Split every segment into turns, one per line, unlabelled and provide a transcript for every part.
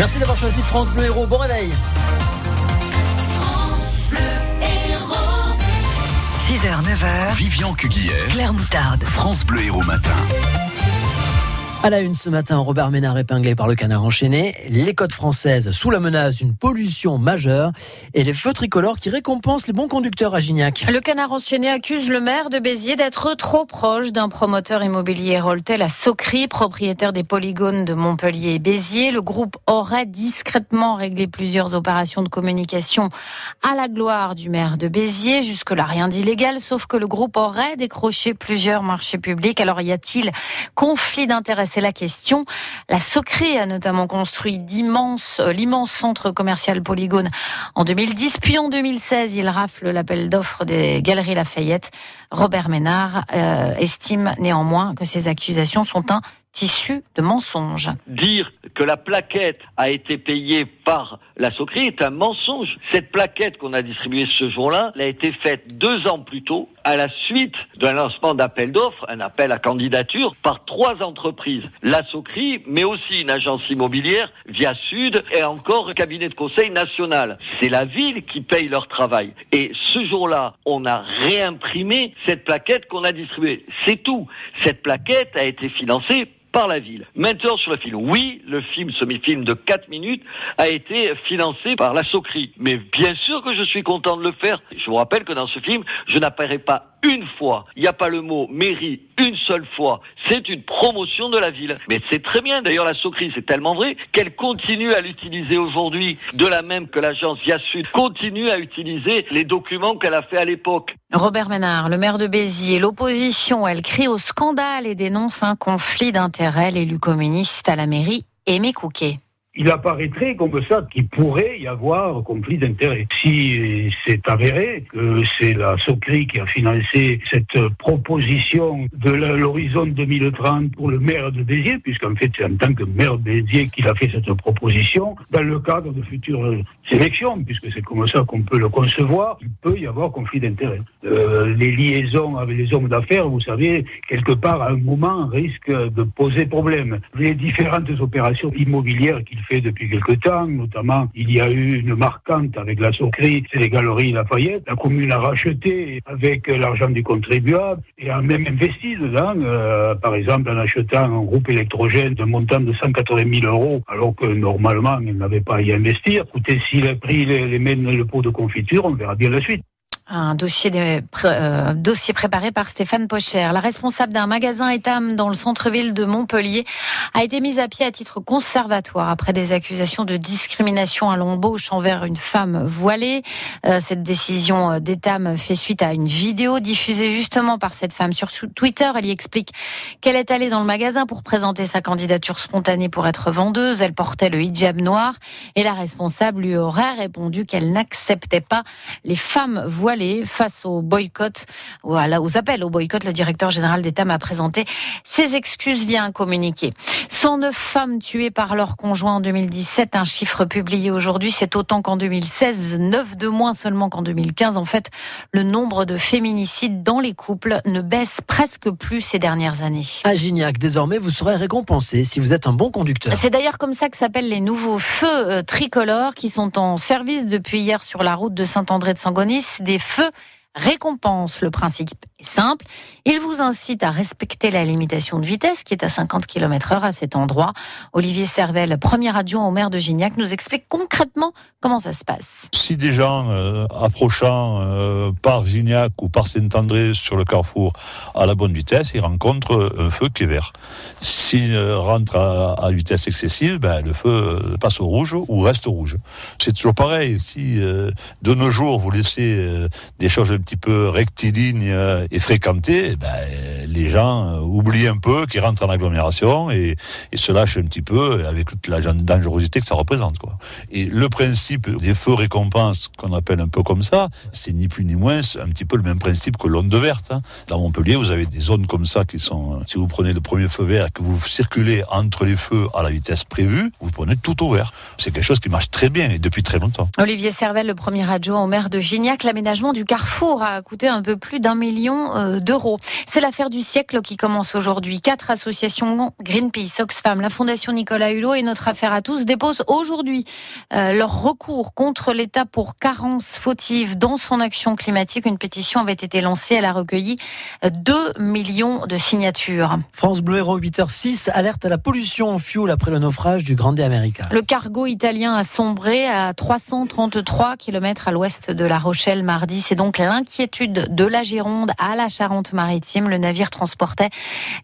Merci d'avoir choisi France Bleu Héros. Bon réveil.
6h, 9h.
Vivian Cuguière.
Claire Moutarde.
France Bleu Héros Matin.
À la une ce matin, Robert Ménard épinglé par le canard enchaîné, les côtes françaises sous la menace d'une pollution majeure et les feux tricolores qui récompensent les bons conducteurs à Gignac.
Le canard enchaîné accuse le maire de Béziers d'être trop proche d'un promoteur immobilier Roltel à Socry, propriétaire des polygones de Montpellier et Béziers. Le groupe aurait discrètement réglé plusieurs opérations de communication à la gloire du maire de Béziers. Jusque-là, rien d'illégal, sauf que le groupe aurait décroché plusieurs marchés publics. Alors, y a-t-il conflit d'intérêts c'est la question. La Socré a notamment construit euh, l'immense centre commercial Polygone en 2010, puis en 2016, il rafle l'appel d'offres des Galeries Lafayette. Robert Ménard euh, estime néanmoins que ces accusations sont un tissu de mensonges.
Dire que la plaquette a été payée la Socré est un mensonge. Cette plaquette qu'on a distribuée ce jour-là, elle a été faite deux ans plus tôt, à la suite d'un lancement d'appel d'offres, un appel à candidature, par trois entreprises. La Socri, mais aussi une agence immobilière, Via Sud, et encore un cabinet de conseil national. C'est la ville qui paye leur travail. Et ce jour-là, on a réimprimé cette plaquette qu'on a distribuée. C'est tout. Cette plaquette a été financée par la ville. Maintenant sur le film, oui, le film, semi-film de 4 minutes, a été financé par la Socri. Mais bien sûr que je suis content de le faire. Je vous rappelle que dans ce film, je n'apparais pas une fois. Il n'y a pas le mot mairie une seule fois. C'est une promotion de la ville. Mais c'est très bien. D'ailleurs, la Socri, c'est tellement vrai qu'elle continue à l'utiliser aujourd'hui, de la même que l'agence Via Sud continue à utiliser les documents qu'elle a fait à l'époque.
Robert Ménard, le maire de Béziers, l'opposition, elle crie au scandale et dénonce un conflit d'intérêts. L'élu communiste à la mairie, Aimé Couquet
il apparaîtrait comme ça qu'il pourrait y avoir conflit d'intérêts. Si c'est avéré que c'est la Socri qui a financé cette proposition de l'horizon 2030 pour le maire de Béziers, puisqu'en fait c'est en tant que maire de Béziers qu'il a fait cette proposition, dans le cadre de futures élections, puisque c'est comme ça qu'on peut le concevoir, il peut y avoir conflit d'intérêts. Euh, les liaisons avec les hommes d'affaires, vous savez, quelque part à un moment risquent de poser problème. Les différentes opérations immobilières qu'il fait depuis quelque temps, notamment il y a eu une marquante avec la Socri, c'est les Galeries Lafayette. La commune a racheté avec l'argent du contribuable et a même investi dedans, euh, par exemple en achetant un groupe électrogène d'un montant de 180 000 euros, alors que normalement elle n'avait pas à y investir. Écoutez, s'il a pris les, les, le pot de confiture, on verra bien la suite.
Un euh, dossier préparé par Stéphane Pocher. La responsable d'un magasin Etam dans le centre-ville de Montpellier a été mise à pied à titre conservatoire après des accusations de discrimination à l'embauche envers une femme voilée. Euh, cette décision euh, d'Etam fait suite à une vidéo diffusée justement par cette femme sur Twitter. Elle y explique qu'elle est allée dans le magasin pour présenter sa candidature spontanée pour être vendeuse. Elle portait le hijab noir et la responsable lui aurait répondu qu'elle n'acceptait pas les femmes voilées face au boycott, ou aux appels au boycott. Le directeur général d'État m'a présenté ses excuses via un communiqué. 109 femmes tuées par leur conjoint en 2017, un chiffre publié aujourd'hui, c'est autant qu'en 2016, 9 de moins seulement qu'en 2015. En fait, le nombre de féminicides dans les couples ne baisse presque plus ces dernières années.
À Gignac, désormais, vous serez récompensé si vous êtes un bon conducteur.
C'est d'ailleurs comme ça que s'appellent les nouveaux feux euh, tricolores qui sont en service depuis hier sur la route de Saint-André de Sangonis. Des feu récompense. Le principe est simple. Il vous incite à respecter la limitation de vitesse qui est à 50 km heure à cet endroit. Olivier Servel, premier adjoint au maire de Gignac, nous explique concrètement comment ça se passe.
Si des gens euh, approchant euh, par Gignac ou par Saint-André sur le carrefour à la bonne vitesse, ils rencontrent un feu qui est vert. S'ils euh, rentrent à, vitesse excessive, ben, le feu passe au rouge ou reste rouge. C'est toujours pareil. Si de nos jours vous laissez des choses petit peu rectiligne euh, et fréquenté, eh ben, les gens euh, oublient un peu qu'ils rentrent en agglomération et, et, se lâchent un petit peu avec toute la dangerosité que ça représente. Quoi. Et le principe des feux récompenses, qu'on appelle un peu comme ça, c'est ni plus ni moins un petit peu le même principe que l'onde verte. Hein. Dans Montpellier, vous avez des zones comme ça qui sont, euh, si vous prenez le premier feu vert que vous circulez entre les feux à la vitesse prévue, vous prenez tout au vert. C'est quelque chose qui marche très bien et depuis très longtemps.
Olivier Servel, le premier adjoint au maire de Gignac, l'aménagement du carrefour A coûté un peu plus d'un million euh, d'euros. C'est l'affaire du siècle qui commence aujourd'hui. Quatre associations, Greenpeace, Oxfam, la Fondation Nicolas Hulot et notre affaire à tous déposent aujourd'hui euh, leur recours contre l'État pour carence fautive dans son action climatique. Une pétition avait été lancée. Elle a recueilli 2 millions de signatures.
France Bleu Héros 8h06 alerte à la pollution au fioul après le naufrage du Grande America.
Le cargo italien a sombré à 333 km à l'ouest de La Rochelle mardi. C'est donc l'inquiétude de la Gironde à la Charente-Maritime. Le navire transportait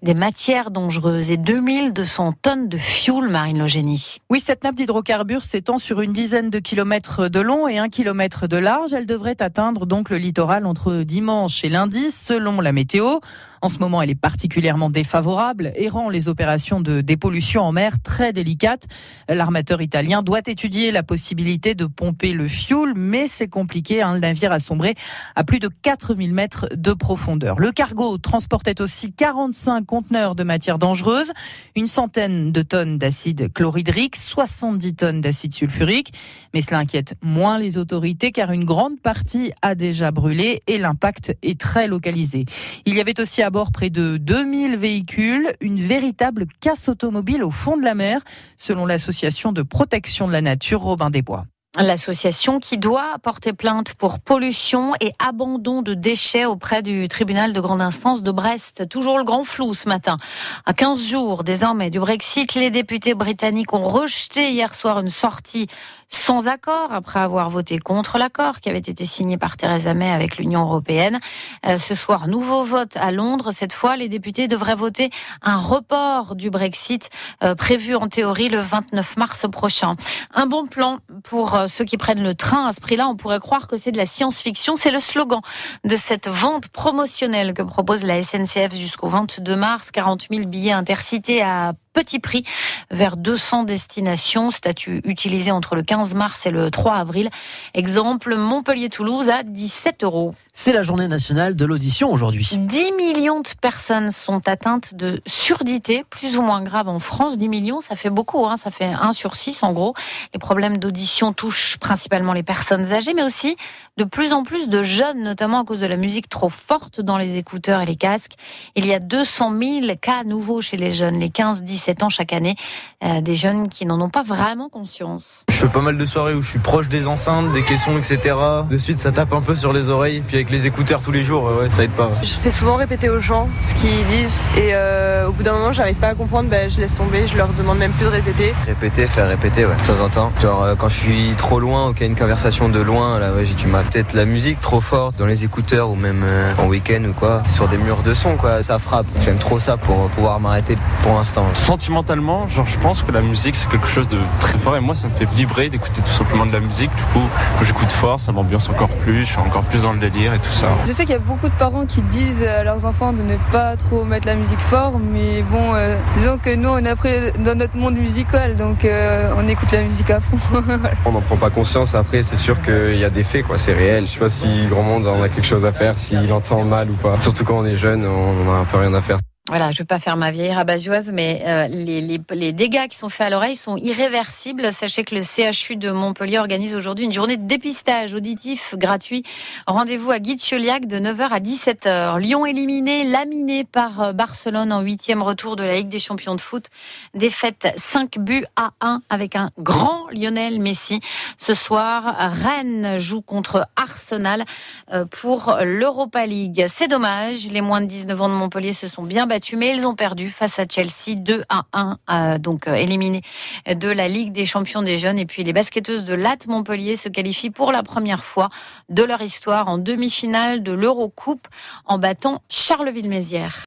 des matières dangereuses et 2200 tonnes de fioul, Marine Logénie.
Oui, cette nappe d'hydrocarbures s'étend sur une dizaine de kilomètres de long et un kilomètre de large. Elle devrait atteindre donc le littoral entre dimanche et lundi, selon la météo. En ce moment, elle est particulièrement défavorable et rend les opérations de dépollution en mer très délicates. L'armateur italien doit étudier la possibilité de pomper le fioul, mais c'est compliqué. Hein. Le navire a sombré à plus de 4000 mètres de profondeur. Le cargo transportait aussi 45 conteneurs de matières dangereuses, une centaine de tonnes d'acide chlorhydrique, 70 tonnes d'acide sulfurique. Mais cela inquiète moins les autorités car une grande partie a déjà brûlé et l'impact est très localisé. Il y avait aussi à bord près de 2000 véhicules, une véritable casse automobile au fond de la mer, selon l'association de protection de la nature Robin des Bois.
L'association qui doit porter plainte pour pollution et abandon de déchets auprès du tribunal de grande instance de Brest. Toujours le grand flou ce matin. À 15 jours désormais du Brexit, les députés britanniques ont rejeté hier soir une sortie sans accord après avoir voté contre l'accord qui avait été signé par Theresa May avec l'Union européenne. Euh, ce soir, nouveau vote à Londres. Cette fois, les députés devraient voter un report du Brexit euh, prévu en théorie le 29 mars prochain. Un bon plan pour euh, ceux qui prennent le train à ce prix-là. On pourrait croire que c'est de la science-fiction. C'est le slogan de cette vente promotionnelle que propose la SNCF jusqu'au 22 mars. 40 000 billets intercités à petit prix vers 200 destinations. Statut utilisé entre le 15 mars et le 3 avril. Exemple, Montpellier-Toulouse à 17 euros.
C'est la journée nationale de l'audition aujourd'hui.
10 millions de personnes sont atteintes de surdité, plus ou moins grave en France. 10 millions, ça fait beaucoup, hein. ça fait 1 sur 6 en gros. Les problèmes d'audition touchent principalement les personnes âgées, mais aussi de plus en plus de jeunes, notamment à cause de la musique trop forte dans les écouteurs et les casques. Il y a 200 000 cas nouveaux chez les jeunes, les 15-17 ans chaque année, euh, des jeunes qui n'en ont pas vraiment conscience.
Je fais pas mal de soirées où je suis proche des enceintes, des caissons, etc. De suite, ça tape un peu sur les oreilles, puis avec les écouteurs tous les jours, ouais, ça aide pas.
Je fais souvent répéter aux gens ce qu'ils disent et euh, au bout d'un moment, j'arrive pas à comprendre, ben, je laisse tomber, je leur demande même plus de répéter.
Répéter, faire répéter, ouais, de temps en temps. Genre euh, quand je suis trop loin ou qu'il y a une conversation de loin, là, ouais, j'ai du mal. Peut-être la musique trop forte dans les écouteurs ou même euh, en week-end ou quoi, sur des murs de son, quoi, ça frappe. J'aime trop ça pour pouvoir m'arrêter pour l'instant.
Sentimentalement, genre je pense que la musique c'est quelque chose de très fort et moi ça me fait vibrer d'écouter tout simplement de la musique. Du coup, quand j'écoute fort, ça m'ambiance encore plus, je suis encore plus dans le délire et tout ça.
Je sais qu'il y a beaucoup de parents qui disent à leurs enfants de ne pas trop mettre la musique fort, mais bon, euh, disons que nous on est après dans notre monde musical, donc euh, on écoute la musique à fond.
on n'en prend pas conscience. Après, c'est sûr qu'il y a des faits, quoi. C'est réel. Je sais pas si grand monde en a quelque chose à faire, s'il entend mal ou pas. Surtout quand on est jeune, on n'a un peu rien à faire.
Voilà, je ne vais pas faire ma vieille rabat-joie, mais euh, les, les, les, dégâts qui sont faits à l'oreille sont irréversibles. Sachez que le CHU de Montpellier organise aujourd'hui une journée de dépistage auditif gratuit. Rendez-vous à Guicheliac de 9h à 17h. Lyon éliminé, laminé par euh, Barcelone en huitième retour de la Ligue des champions de foot. Défaite 5 buts à 1 avec un grand Lionel Messi. Ce soir, Rennes joue contre Arsenal euh, pour l'Europa League. C'est dommage, les moins de 19 ans de Montpellier se sont bien battus mais ils ont perdu face à Chelsea 2 à 1, euh, donc euh, éliminés de la Ligue des champions des jeunes. Et puis les basketteuses de Latte Montpellier se qualifient pour la première fois de leur histoire en demi-finale de l'Eurocoupe en battant Charleville-Mézières.